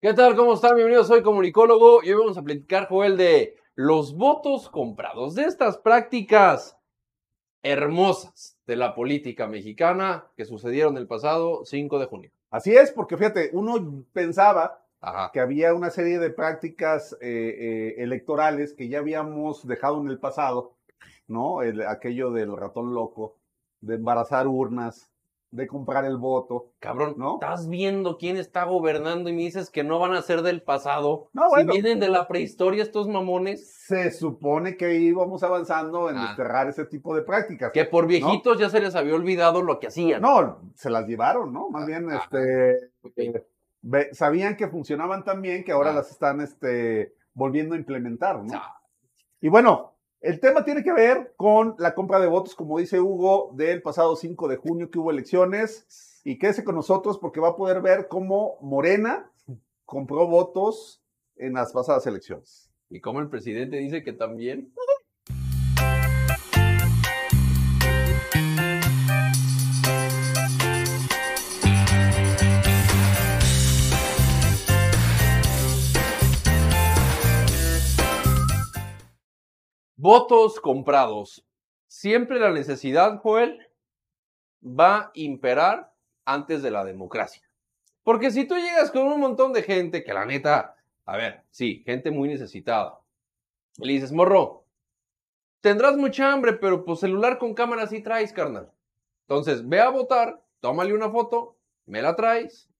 ¿Qué tal? ¿Cómo están? Bienvenidos, soy comunicólogo y hoy vamos a platicar, Joel, de los votos comprados, de estas prácticas hermosas de la política mexicana que sucedieron el pasado 5 de junio. Así es, porque fíjate, uno pensaba Ajá. que había una serie de prácticas eh, eh, electorales que ya habíamos dejado en el pasado, ¿no? El- aquello del ratón loco, de embarazar urnas, de comprar el voto. Cabrón, ¿No? estás viendo quién está gobernando y me dices que no van a ser del pasado. No, bueno. Si vienen de la prehistoria estos mamones, Se supone que íbamos avanzando en Ah. desterrar ese tipo de prácticas. que por viejitos ya se les había olvidado lo que hacían. No, se las llevaron, ¿no? Más bien, Ah, este, eh, ve- sabían que funcionaban tan bien que ahora Ah. las están este, volviendo a implementar, ¿no? Ah, Y bueno, el tema tiene que ver con la compra de votos, como dice Hugo, del pasado 5 de junio que hubo elecciones. Y quédese con nosotros porque va a poder ver cómo Morena compró votos en las pasadas elecciones. Y como el presidente dice que también. Votos comprados. Siempre la necesidad, Joel, va a imperar antes de la democracia. Porque si tú llegas con un montón de gente que la neta, a ver, sí, gente muy necesitada, y le dices, morro, tendrás mucha hambre, pero pues celular con cámara sí traes, carnal. Entonces, ve a votar, tómale una foto, me la traes,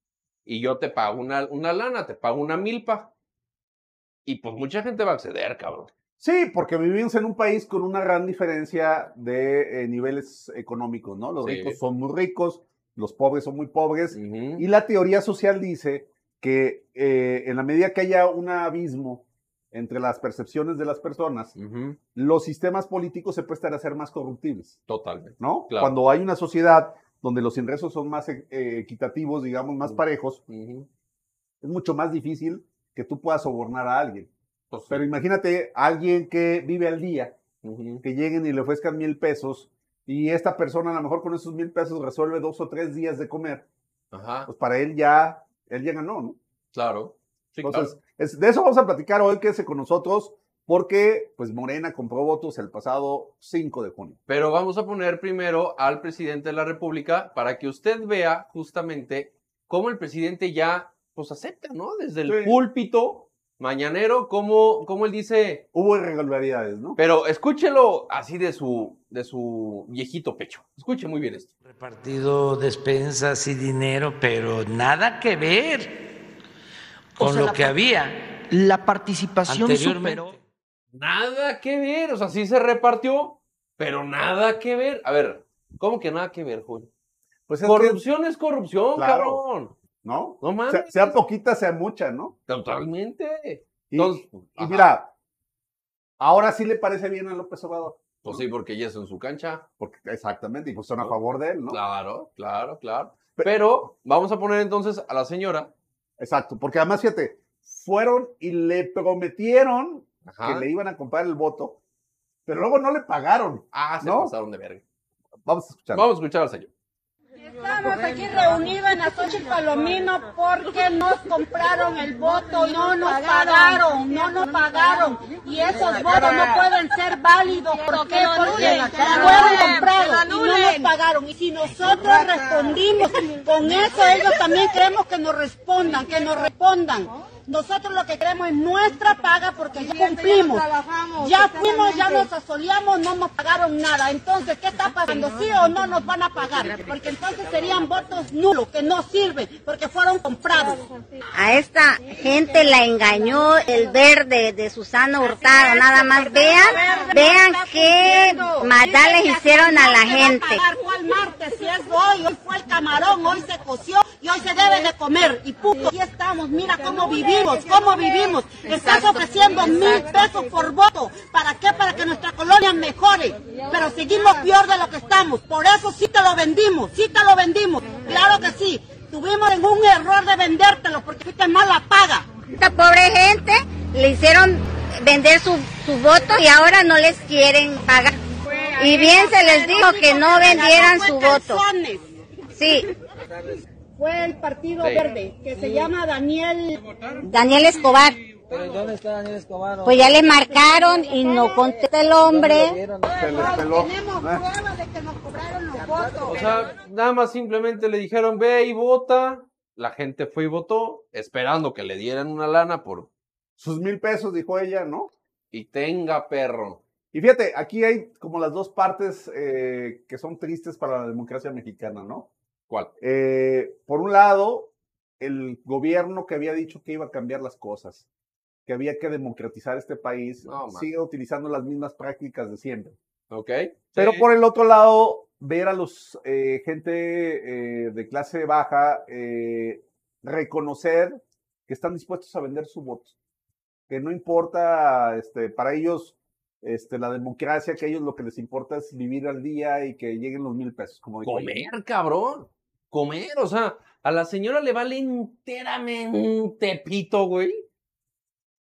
y yo te pago una, una lana, te pago una milpa. Y pues mucha gente va a acceder, cabrón. Sí, porque vivimos en un país con una gran diferencia de eh, niveles económicos, ¿no? Los Sí. ricos son muy ricos, los pobres son muy pobres. Y la teoría social dice que eh, en la medida que haya un abismo entre las percepciones de las personas, los sistemas políticos se prestan a ser más corruptibles, Totalmente. ¿no? Claro. Cuando hay una sociedad donde los ingresos son más eh, equitativos, digamos, más parejos, es mucho más difícil que tú puedas sobornar a alguien. Pues sí. Pero imagínate alguien que vive al día, que lleguen y le ofrezcan mil pesos y esta persona a lo mejor con esos mil pesos resuelve dos o tres días de comer, Ajá, pues para él ya, él ya ganó, ¿no? claro. Sí, Entonces, claro. es- de eso vamos a platicar hoy, quédese con nosotros, porque pues Morena compró votos el pasado 5 de junio. Pero vamos a poner primero al presidente de la República para que usted vea justamente cómo el presidente ya pues acepta, ¿no? Desde el Sí. púlpito mañanero, cómo, cómo él dice, Hubo irregularidades, ¿no? pero escúchelo así de su, de su viejito pecho. Escuche muy bien esto. repartido despensas y dinero, pero nada que ver O con sea, lo que había La participación superó. Nada que ver, o sea, sí se repartió, pero nada que ver. A ver, ¿cómo que nada que ver, Julio? Pues es Corrupción es corrupción, Claro. cabrón. ¿No? No mames. Sea, sea poquita, sea mucha, ¿no? Totalmente. Y, Entonces, y mira, ahora sí le parece bien a López Obrador. Pues sí, porque ya es en su cancha. Porque, exactamente, y pues son a favor de él, ¿no? Claro, claro, claro. Pe- Pero vamos a poner entonces a la señora. Exacto, porque además, fíjate, fueron y le prometieron Ajá. que le iban a comprar el voto, pero luego no le pagaron. Ah, se ¿No? pasaron de verga. Vamos a escuchar. Vamos a escuchar al señor. Estamos aquí reunidos en Azochil Palomino porque nos compraron el voto, no nos pagaron, no nos pagaron. Y esos votos no pueden ser válidos. ¿Por qué? Porque fueron comprados y no nos pagaron. Y si nosotros respondimos con eso, ellos también queremos que nos respondan, que nos respondan. Nosotros lo que queremos es nuestra paga porque ya cumplimos. Ya fuimos, ya nos asoleamos, no nos pagaron nada. Entonces, ¿qué está pasando? ¿Sí o no nos van a pagar? Porque entonces serían votos nulos, que no sirven, porque fueron comprados. A esta gente la engañó el verde de Susana Hurtado. Nada más vean, vean qué maldad les hicieron a la gente. Fue el martes, si es hoy, hoy fue el camarón, hoy se coció y hoy se debe de comer. Y puto, aquí estamos, mira cómo vivimos, cómo vivimos. Estás ofreciendo mil pesos por voto. ¿Para qué? Para que nuestra colonia mejore. Pero seguimos peor de lo que estamos. Por eso sí te lo vendimos, sí te lo vendimos. Claro que sí. Tuvimos en un error de vendértelo porque fuiste mala paga. Esta pobre gente le hicieron vender su, su voto y ahora no les quieren pagar. Y bien se les dijo que no vendieran su voto. Sí, fue el Partido Sí. Verde, que se llama Daniel. Daniel Escobar. ¿Pero dónde está Daniel Escobar? Pues ya le marcaron y no contesta el hombre. Tenemos ¿eh? pruebas de que nos cobraron los votos. O sea, nada más simplemente le dijeron, ve y vota. La gente fue y votó, esperando que le dieran una lana por... Sus mil pesos, dijo ella, ¿no? Y tenga perro. Y fíjate, aquí hay como las dos partes eh, que son tristes para la democracia mexicana, ¿no? ¿Cuál? Eh, por un lado, el gobierno que había dicho que iba a cambiar las cosas, que había que democratizar este país, No, sigue utilizando las mismas prácticas de siempre. ¿Ok? Pero Sí. por el otro lado, ver a los eh, gente eh, de clase baja eh, reconocer que están dispuestos a vender su voto, que no importa, este, para ellos, este, la democracia, que a ellos lo que les importa es vivir al día y que lleguen los mil pesos, como. Comer, cabrón. Comer, o sea, a la señora le vale enteramente pito, güey.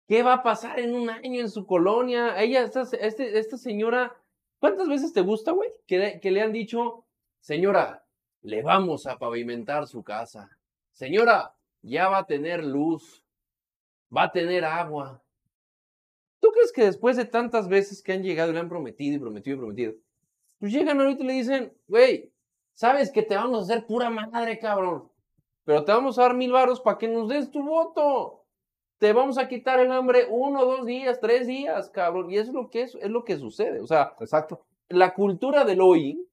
¿Qué va a pasar en un año en su colonia? Ella, esta, este- esta señora, ¿cuántas veces te gusta, güey? Que, que le han dicho, señora, le vamos a pavimentar su casa. Señora, ya va a tener luz, va a tener agua. ¿Tú crees que después de tantas veces que han llegado y le han prometido y prometido y prometido, pues llegan ahorita y le dicen, güey, sabes que te vamos a hacer pura madre, cabrón. Pero te vamos a dar mil varos para que nos des tu voto. Te vamos a quitar el hambre uno, dos días, tres días, cabrón. Y eso es lo que es, es lo que sucede. O sea, Exacto. la cultura del hoy,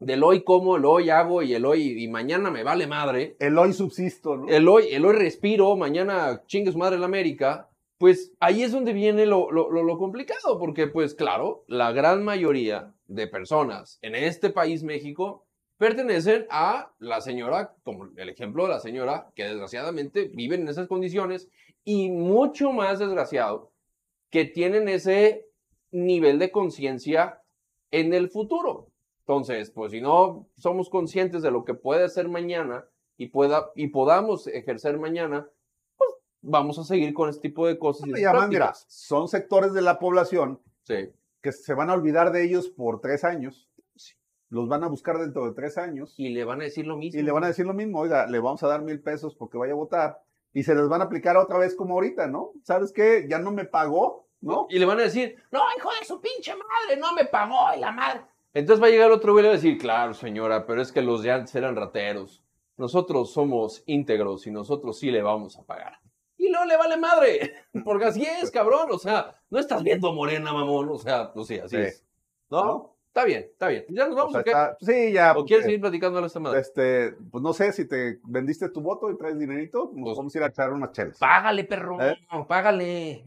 del hoy como, el hoy hago y el hoy y mañana me vale madre. El hoy subsisto, ¿no? El hoy, el hoy respiro, mañana chingue su madre la América. Pues ahí es donde viene lo, lo, lo- lo complicado, porque pues claro, la gran mayoría de personas en este país, México, pertenecen a la señora, como el ejemplo de la señora, que desgraciadamente viven en esas condiciones, y mucho más desgraciado, que tienen ese nivel de conciencia en el futuro. Entonces, pues si no somos conscientes de lo que puede ser mañana y, pueda, y podamos ejercer mañana, pues vamos a seguir con este tipo de cosas. y mira, son sectores de la población Sí. que se van a olvidar de ellos por tres años. Los van a buscar dentro de tres años. Y le van a decir lo mismo. Y le van a decir lo mismo, oiga, le vamos a dar mil pesos porque vaya a votar. Y se les van a aplicar otra vez como ahorita, ¿no? ¿Sabes qué? Ya no me pagó, ¿no? Y le van a decir, no, hijo de su pinche madre, no me pagó y la madre. Entonces va a llegar otro güey y le va a decir, claro, señora, pero es que los de antes eran rateros. Nosotros somos íntegros y nosotros sí le vamos a pagar. Y no le vale madre, porque así es, cabrón. O sea, no estás viendo morena, mamón. O sea, pues sí, así Sí. es. ¿No? ¿No? Está bien, está bien. ¿Ya nos vamos sea, o está- sí, ya. ¿O quieres eh, seguir platicando a esta madre? Este, pues no sé si te vendiste tu voto y traes dinerito, nos Pues- vamos a ir a echar unas chelas. Págale, perro. ¿Eh? Págale.